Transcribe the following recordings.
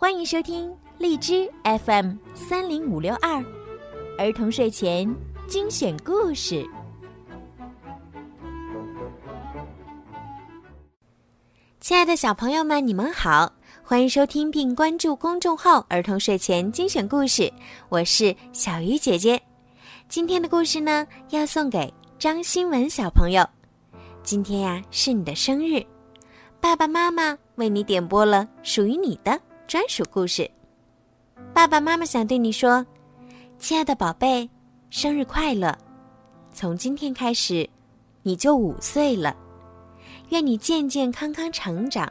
欢迎收听荔枝 FM 三零五六二儿童睡前精选故事。亲爱的小朋友们，你们好，欢迎收听并关注公众号“儿童睡前精选故事”，我是小鱼姐姐。今天的故事呢，要送给张新文小朋友。今天呀，是你的生日，爸爸妈妈为你点播了属于你的。专属故事，爸爸妈妈想对你说：“亲爱的宝贝，生日快乐！从今天开始，你就五岁了。愿你健健康康成长，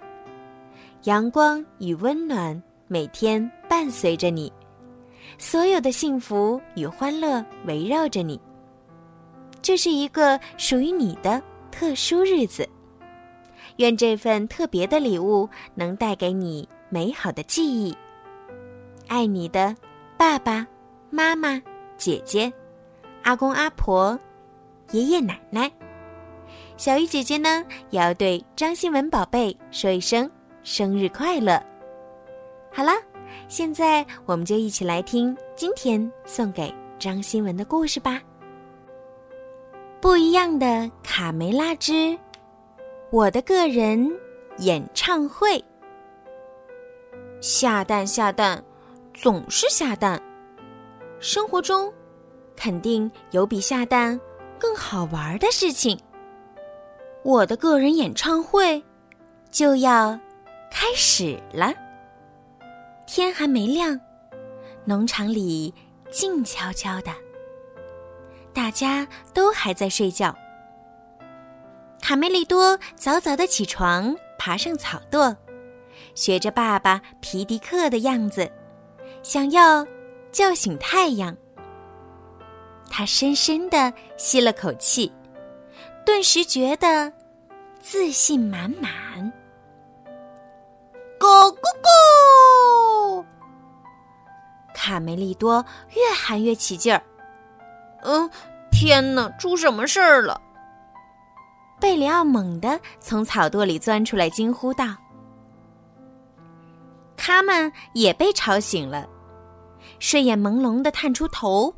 阳光与温暖每天伴随着你，所有的幸福与欢乐围绕着你。这是一个属于你的特殊日子。愿这份特别的礼物能带给你。”美好的记忆，爱你的爸爸妈妈、姐姐、阿公阿婆、爷爷奶奶。小鱼姐姐呢，也要对张新文宝贝说一声生日快乐。好了，现在我们就一起来听今天送给张新文的故事吧。不一样的卡梅拉之我的个人演唱会。下蛋下蛋，总是下蛋。生活中，肯定有比下蛋更好玩的事情。我的个人演唱会就要开始了。天还没亮，农场里静悄悄的，大家都还在睡觉。卡梅利多早早的起床，爬上草垛。学着爸爸皮迪克的样子，想要叫醒太阳。他深深的吸了口气，顿时觉得自信满满。咕咕咕！卡梅利多越喊越起劲儿。嗯，天哪，出什么事儿了？贝里奥猛地从草垛里钻出来，惊呼道。他们也被吵醒了，睡眼朦胧的探出头。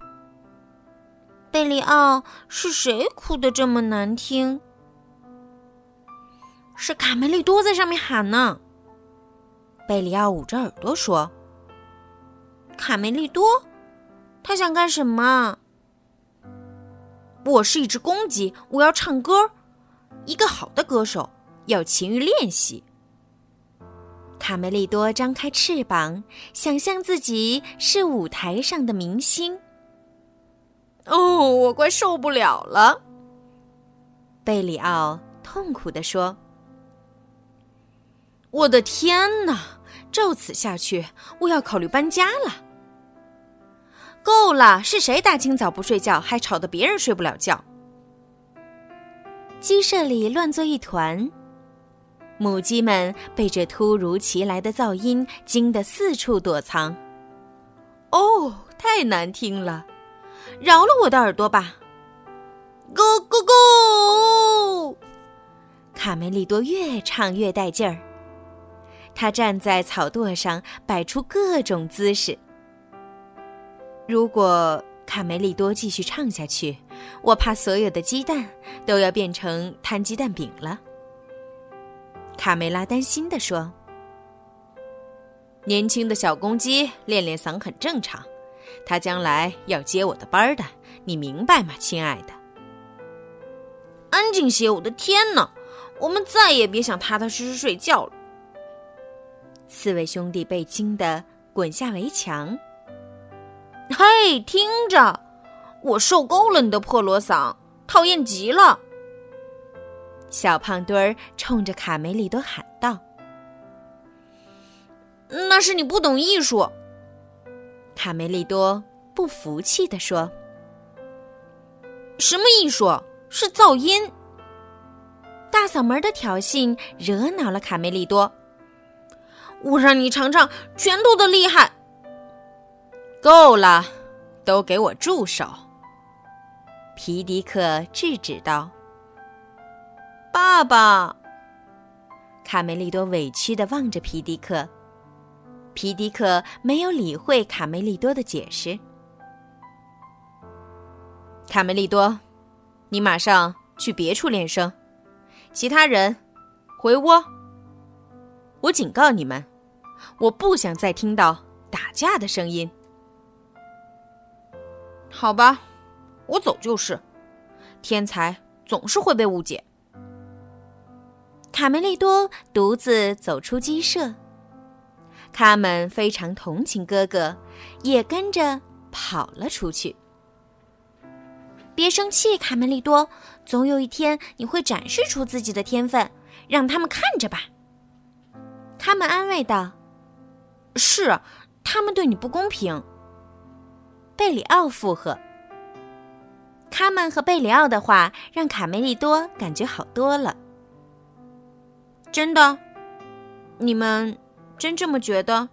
贝里奥，是谁哭得这么难听？是卡梅利多在上面喊呢。贝里奥捂着耳朵说：“卡梅利多，他想干什么？我是一只公鸡，我要唱歌。一个好的歌手要勤于练习。”卡梅利多张开翅膀，想象自己是舞台上的明星。哦，我快受不了了！贝里奥痛苦地说：“我的天哪，照此下去，我要考虑搬家了。”够了！是谁大清早不睡觉，还吵得别人睡不了觉？鸡舍里乱作一团。母鸡们被这突如其来的噪音惊得四处躲藏。哦，太难听了！饶了我的耳朵吧！咕咕咕！卡梅利多越唱越带劲儿。他站在草垛上，摆出各种姿势。如果卡梅利多继续唱下去，我怕所有的鸡蛋都要变成摊鸡蛋饼了。卡梅拉担心地说：“年轻的小公鸡练练嗓很正常，他将来要接我的班的，你明白吗，亲爱的？”安静些！我的天哪，我们再也别想踏踏实实睡觉了。四位兄弟被惊得滚下围墙。嘿，听着，我受够了你的破锣嗓，讨厌极了。小胖墩儿冲着卡梅利多喊道：“那是你不懂艺术。”卡梅利多不服气地说：“什么艺术？是噪音！”大嗓门的挑衅惹恼了卡梅利多。我让你尝尝拳头的厉害。够了，都给我住手！皮迪克制止道。爸爸，卡梅利多委屈的望着皮迪克。皮迪克没有理会卡梅利多的解释。卡梅利多，你马上去别处练声，其他人回窝。我警告你们，我不想再听到打架的声音。好吧，我走就是。天才总是会被误解。卡梅利多独自走出鸡舍，卡门非常同情哥哥，也跟着跑了出去。别生气，卡梅利多，总有一天你会展示出自己的天分，让他们看着吧。卡门安慰道：“是，他们对你不公平。”贝里奥附和。卡门和贝里奥的话让卡梅利多感觉好多了。真的，你们真这么觉得？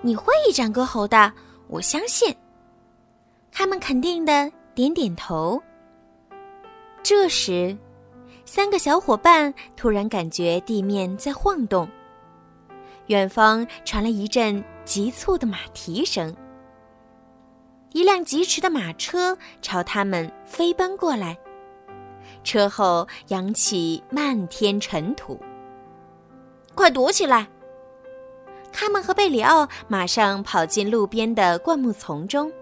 你会一展歌喉的，我相信。他们肯定的点点头。这时，三个小伙伴突然感觉地面在晃动，远方传来一阵急促的马蹄声。一辆疾驰的马车朝他们飞奔过来，车后扬起漫天尘土。快躲起来！卡门和贝里奥马上跑进路边的灌木丛中，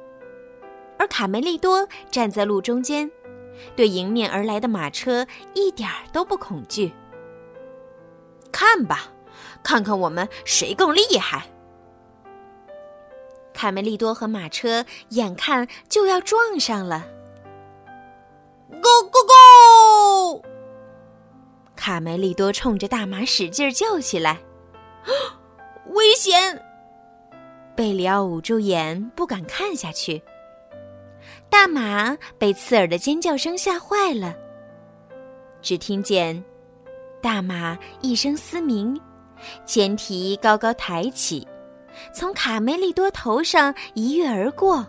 而卡梅利多站在路中间，对迎面而来的马车一点儿都不恐惧。看吧，看看我们谁更厉害！卡梅利多和马车眼看就要撞上了，Go Go Go！卡梅利多冲着大马使劲叫起来：“危险！”贝里奥捂住眼，不敢看下去。大马被刺耳的尖叫声吓坏了，只听见大马一声嘶鸣，前蹄高高抬起。从卡梅利多头上一跃而过。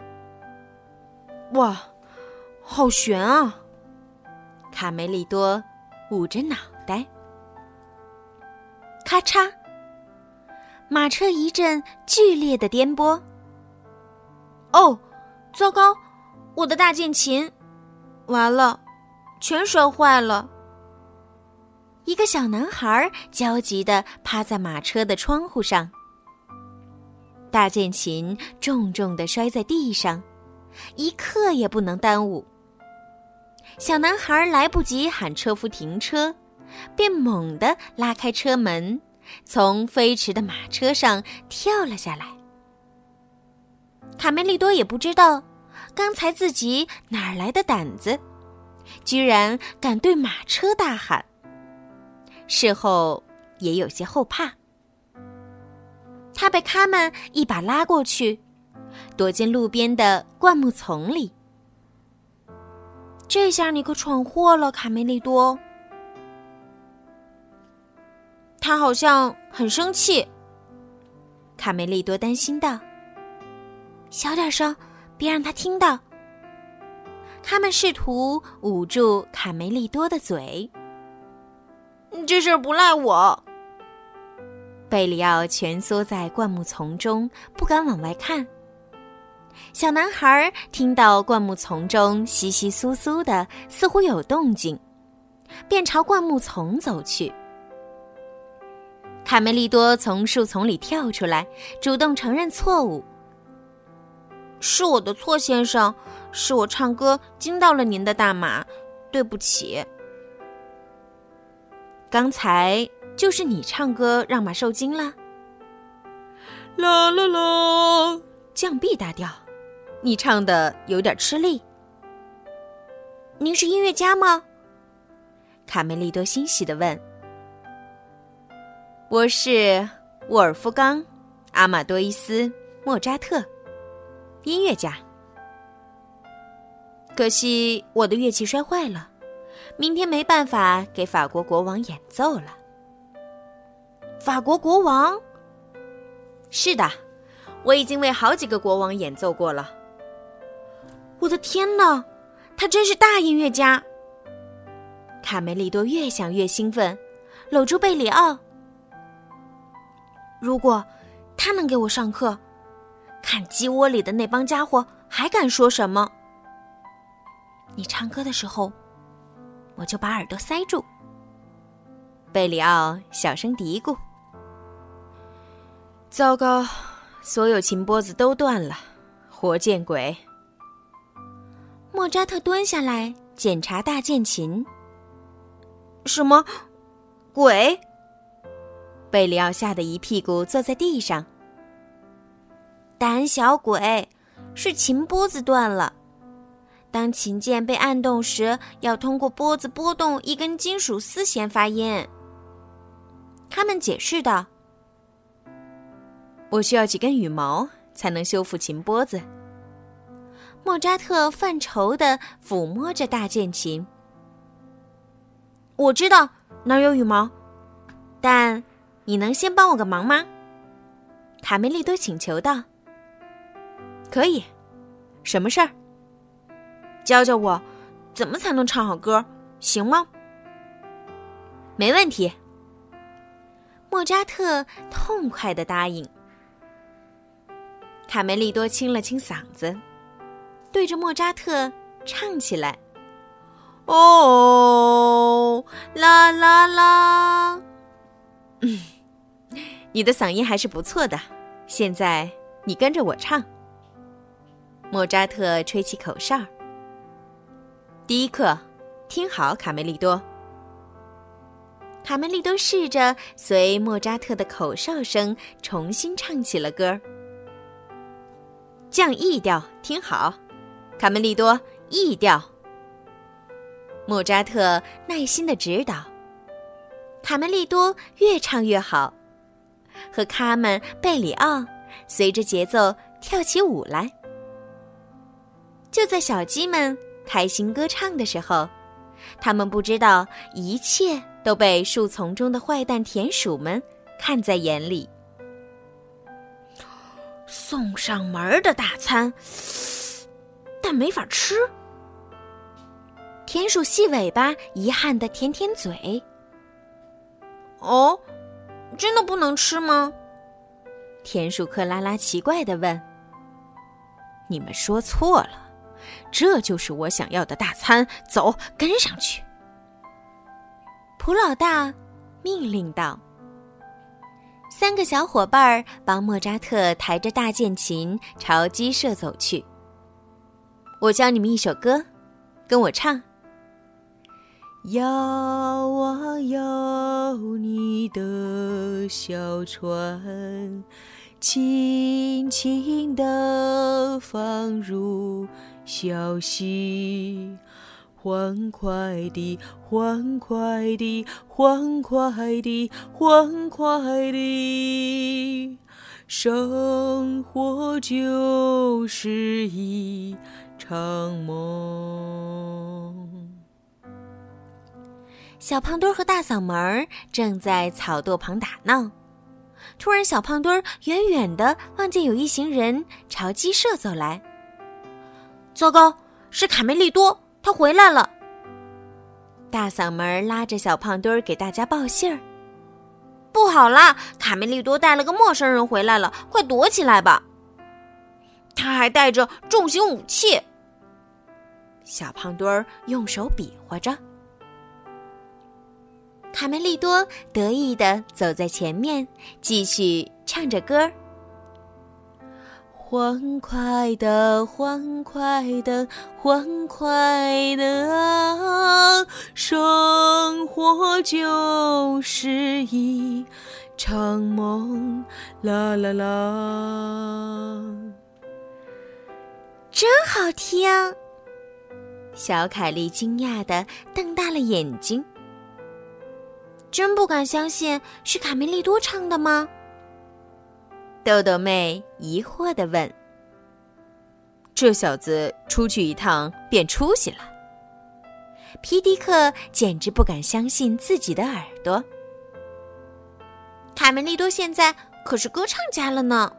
哇，好悬啊！卡梅利多捂着脑袋。咔嚓，马车一阵剧烈的颠簸。哦，糟糕！我的大键琴，完了，全摔坏了。一个小男孩焦急的趴在马车的窗户上。大键琴重重的摔在地上，一刻也不能耽误。小男孩来不及喊车夫停车，便猛地拉开车门，从飞驰的马车上跳了下来。卡梅利多也不知道，刚才自己哪来的胆子，居然敢对马车大喊。事后也有些后怕。他被卡门一把拉过去，躲进路边的灌木丛里。这下你可闯祸了，卡梅利多。他好像很生气。卡梅利多担心道：“小点声，别让他听到。”他们试图捂住卡梅利多的嘴。这事儿不赖我。贝里奥蜷缩在灌木丛中，不敢往外看。小男孩听到灌木丛中窸窸窣窣的，似乎有动静，便朝灌木丛走去。卡梅利多从树丛里跳出来，主动承认错误：“是我的错，先生，是我唱歌惊到了您的大马，对不起。刚才。”就是你唱歌让马受惊了。啦啦啦，降 B 大调，你唱的有点吃力。您是音乐家吗？卡梅利多欣喜的问。我是沃尔夫冈·阿马多伊斯·莫扎特，音乐家。可惜我的乐器摔坏了，明天没办法给法国国王演奏了。法国国王？是的，我已经为好几个国王演奏过了。我的天哪，他真是大音乐家！卡梅利多越想越兴奋，搂住贝里奥。如果他能给我上课。看鸡窝里的那帮家伙还敢说什么？你唱歌的时候，我就把耳朵塞住。贝里奥小声嘀咕：“糟糕，所有琴拨子都断了，活见鬼！”莫扎特蹲下来检查大键琴。什么？鬼？贝里奥吓得一屁股坐在地上。胆小鬼，是琴拨子断了。当琴键被按动时，要通过拨子拨动一根金属丝弦发音。他们解释道：“我需要几根羽毛才能修复琴拨子。”莫扎特犯愁地抚摸着大键琴。我知道哪儿有羽毛，但你能先帮我个忙吗？卡梅利多请求道。可以，什么事儿？教教我，怎么才能唱好歌，行吗？没问题。莫扎特痛快的答应。卡梅利多清了清嗓子，对着莫扎特唱起来：“哦，啦啦啦！”嗯，你的嗓音还是不错的。现在你跟着我唱。莫扎特吹起口哨。第一课，听好，卡梅利多。卡梅利多试着随莫扎特的口哨声重新唱起了歌儿。降 E 调，听好，卡梅利多，E 调。莫扎特耐心的指导。卡梅利多越唱越好，和卡门、贝里奥随着节奏跳起舞来。就在小鸡们开心歌唱的时候，他们不知道一切都被树丛中的坏蛋田鼠们看在眼里。送上门的大餐，但没法吃。田鼠细尾巴遗憾的舔舔嘴。哦，真的不能吃吗？田鼠克拉拉奇怪的问。你们说错了。这就是我想要的大餐，走，跟上去。普老大命令道。三个小伙伴帮莫扎特抬着大键琴朝鸡舍走去。我教你们一首歌，跟我唱。摇啊摇，你的小船，轻轻地放入。小溪，欢快地，欢快地，欢快地，欢快地，生活就是一场梦。小胖墩儿和大嗓门正在草垛旁打闹，突然，小胖墩儿远远的望见有一行人朝鸡舍走来。糟糕，是卡梅利多，他回来了。大嗓门拉着小胖墩儿给大家报信儿：“不好啦，卡梅利多带了个陌生人回来了，快躲起来吧！他还带着重型武器。”小胖墩儿用手比划着。卡梅利多得意的走在前面，继续唱着歌儿。欢快的，欢快的，欢快的，生活就是一场梦，啦啦啦，真好听！小凯莉惊讶的瞪大了眼睛，真不敢相信是卡梅利多唱的吗？豆豆妹疑惑地问：“这小子出去一趟变出息了？”皮迪克简直不敢相信自己的耳朵。卡梅利多现在可是歌唱家了呢。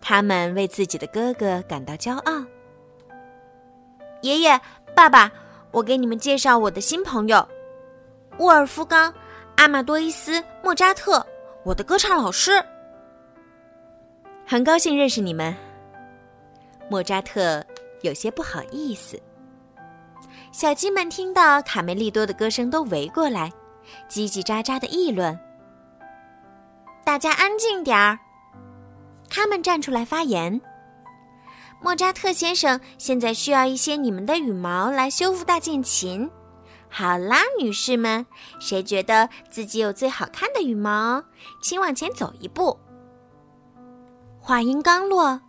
他们为自己的哥哥感到骄傲。爷爷、爸爸，我给你们介绍我的新朋友——沃尔夫冈·阿玛多伊斯·莫扎特，我的歌唱老师。很高兴认识你们。莫扎特有些不好意思。小鸡们听到卡梅利多的歌声，都围过来，叽叽喳喳的议论。大家安静点儿。他们站出来发言。莫扎特先生现在需要一些你们的羽毛来修复大键琴。好啦，女士们，谁觉得自己有最好看的羽毛，请往前走一步。话音刚落，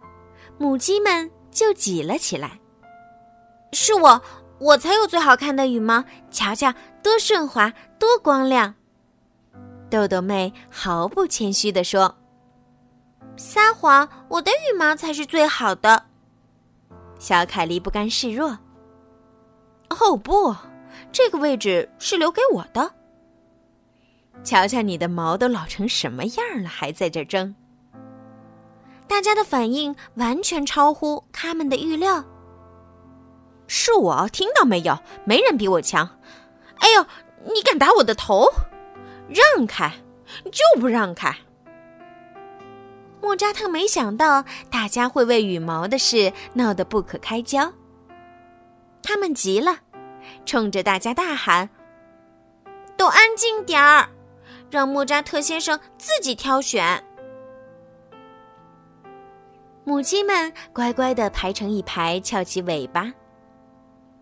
母鸡们就挤了起来。是我，我才有最好看的羽毛，瞧瞧，多顺滑，多光亮。豆豆妹毫不谦虚地说：“撒谎，我的羽毛才是最好的。”小凯莉不甘示弱。哦不，这个位置是留给我的。瞧瞧你的毛都老成什么样了，还在这争。大家的反应完全超乎他们的预料。是我听到没有？没人比我强。哎呦，你敢打我的头？让开，就不让开。莫扎特没想到大家会为羽毛的事闹得不可开交。他们急了，冲着大家大喊：“都安静点儿，让莫扎特先生自己挑选。”母鸡们乖乖的排成一排，翘起尾巴。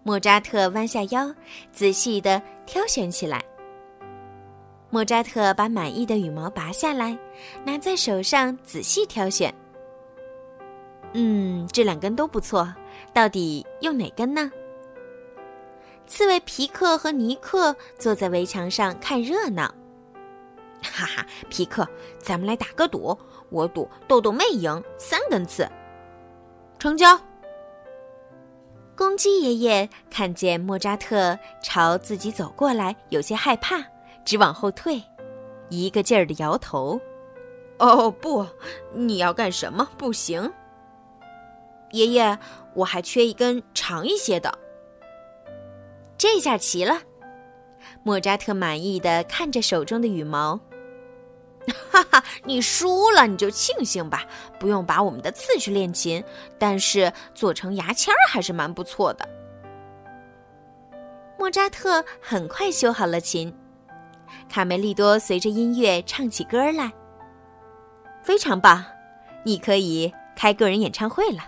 莫扎特弯下腰，仔细的挑选起来。莫扎特把满意的羽毛拔下来，拿在手上仔细挑选。嗯，这两根都不错，到底用哪根呢？刺猬皮克和尼克坐在围墙上看热闹。哈哈，皮克，咱们来打个赌，我赌豆豆妹赢，三根刺。成交。公鸡爷爷看见莫扎特朝自己走过来，有些害怕。直往后退，一个劲儿的摇头。哦不，你要干什么？不行，爷爷，我还缺一根长一些的。这下齐了。莫扎特满意的看着手中的羽毛。哈哈，你输了，你就庆幸吧，不用把我们的刺去练琴，但是做成牙签儿还是蛮不错的。莫扎特很快修好了琴。卡梅利多随着音乐唱起歌来，非常棒，你可以开个人演唱会了。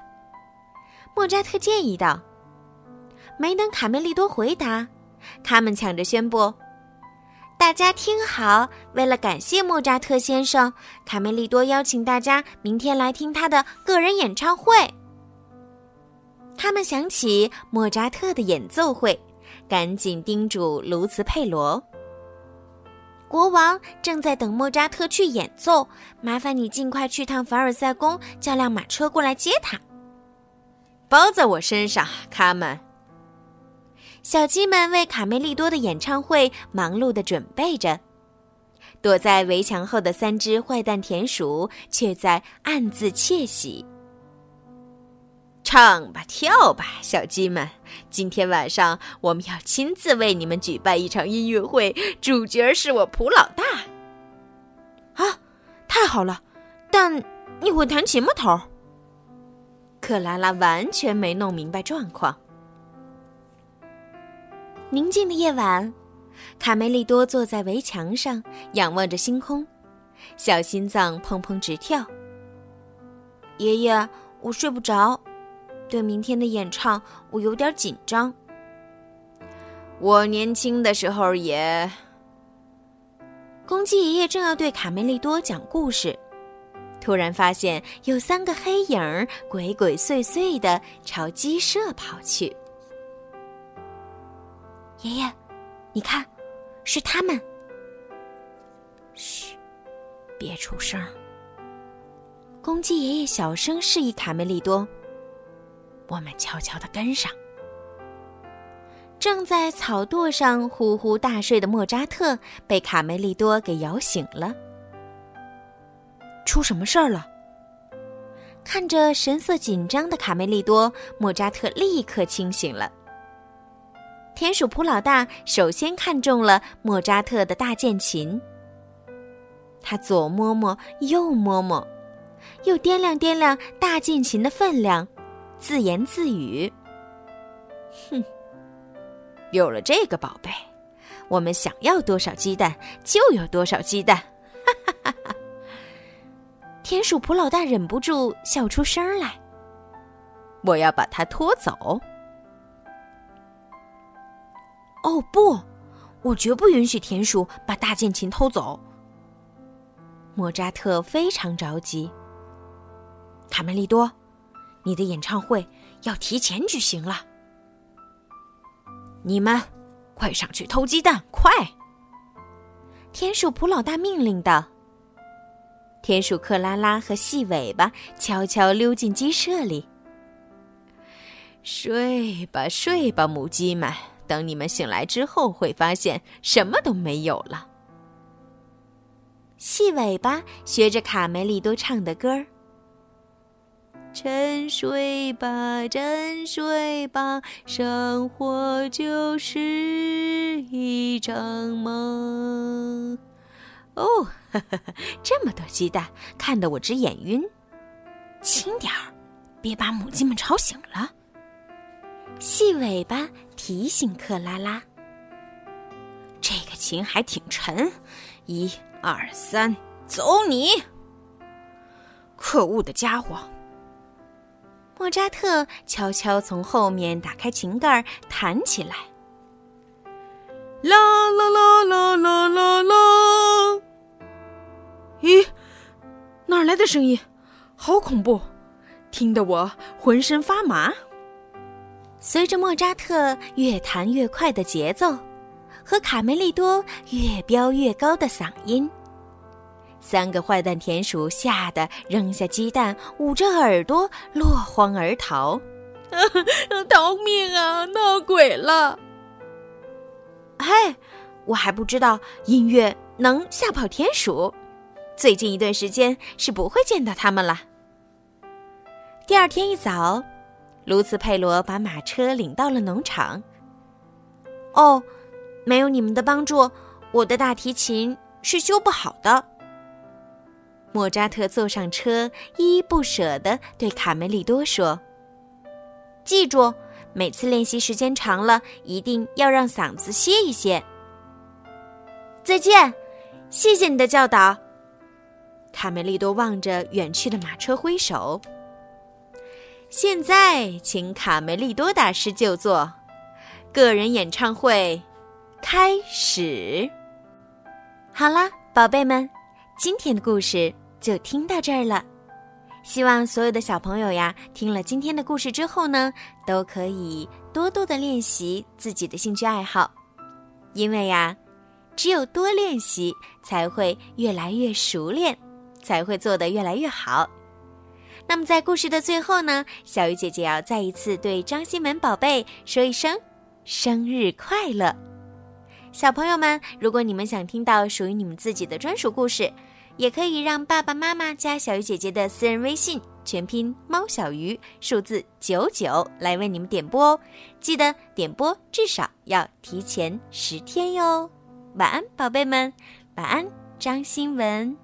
莫扎特建议道。没等卡梅利多回答，他们抢着宣布：“大家听好，为了感谢莫扎特先生，卡梅利多邀请大家明天来听他的个人演唱会。”他们想起莫扎特的演奏会，赶紧叮嘱卢茨佩罗。国王正在等莫扎特去演奏，麻烦你尽快去趟凡尔赛宫，叫辆马车过来接他。包在我身上，卡门。小鸡们为卡梅利多的演唱会忙碌的准备着，躲在围墙后的三只坏蛋田鼠却在暗自窃喜。唱吧，跳吧，小鸡们！今天晚上我们要亲自为你们举办一场音乐会，主角是我普老大。啊，太好了！但你会弹琴吗，头？克拉拉完全没弄明白状况。宁静的夜晚，卡梅利多坐在围墙上，仰望着星空，小心脏砰砰直跳。爷爷，我睡不着。对明天的演唱，我有点紧张。我年轻的时候也……公鸡爷爷正要对卡梅利多讲故事，突然发现有三个黑影儿鬼鬼祟祟的朝鸡舍跑去。爷爷，你看，是他们。嘘，别出声。公鸡爷爷小声示意卡梅利多。我们悄悄的跟上。正在草垛上呼呼大睡的莫扎特被卡梅利多给摇醒了。出什么事儿了？看着神色紧张的卡梅利多，莫扎特立刻清醒了。田鼠普老大首先看中了莫扎特的大键琴，他左摸摸，右摸摸，又掂量掂量大键琴的分量，自言自语：“哼，有了这个宝贝，我们想要多少鸡蛋就有多少鸡蛋。”哈哈哈哈！田鼠普老大忍不住笑出声来。我要把它拖走。哦不，我绝不允许田鼠把大键琴偷走。莫扎特非常着急。卡梅利多，你的演唱会要提前举行了。你们，快上去偷鸡蛋，快！田鼠普老大命令道。田鼠克拉拉和细尾巴悄悄溜进鸡舍里。睡吧，睡吧，母鸡们。等你们醒来之后，会发现什么都没有了。细尾巴学着卡梅利多唱的歌儿：“沉睡吧，沉睡吧，生活就是一场梦。”哦，呵呵，这么多鸡蛋，看得我直眼晕。轻点儿，别把母鸡们吵醒了。细尾巴提醒克拉拉：“这个琴还挺沉，一二三，走你！”可恶的家伙！莫扎特悄悄从后面打开琴盖，弹起来：“啦啦啦啦啦啦啦！”咦，哪儿来的声音？好恐怖，听得我浑身发麻。随着莫扎特越弹越快的节奏，和卡梅利多越飙越高的嗓音，三个坏蛋田鼠吓得扔下鸡蛋，捂着耳朵落荒而逃。逃命啊！闹鬼了！嘿，我还不知道音乐能吓跑田鼠，最近一段时间是不会见到他们了。第二天一早。卢茨佩罗把马车领到了农场。哦，没有你们的帮助，我的大提琴是修不好的。莫扎特坐上车，依依不舍地对卡梅利多说：“记住，每次练习时间长了，一定要让嗓子歇一歇。”再见，谢谢你的教导。卡梅利多望着远去的马车挥手。现在，请卡梅利多大师就座，个人演唱会开始。好啦，宝贝们，今天的故事就听到这儿了。希望所有的小朋友呀，听了今天的故事之后呢，都可以多多的练习自己的兴趣爱好，因为呀，只有多练习，才会越来越熟练，才会做得越来越好。那么，在故事的最后呢，小鱼姐姐要再一次对张新文宝贝说一声生日快乐！小朋友们，如果你们想听到属于你们自己的专属故事，也可以让爸爸妈妈加小鱼姐姐的私人微信，全拼猫小鱼数字九九来为你们点播哦。记得点播至少要提前十天哟。晚安，宝贝们，晚安，张新文。